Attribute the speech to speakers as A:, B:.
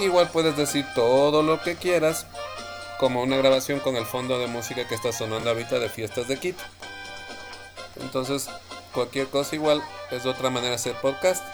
A: Igual puedes decir todo lo que quieras, como una grabación con el fondo de música que está sonando ahorita de fiestas de Kit. Entonces, cualquier cosa igual es de otra manera hacer podcast.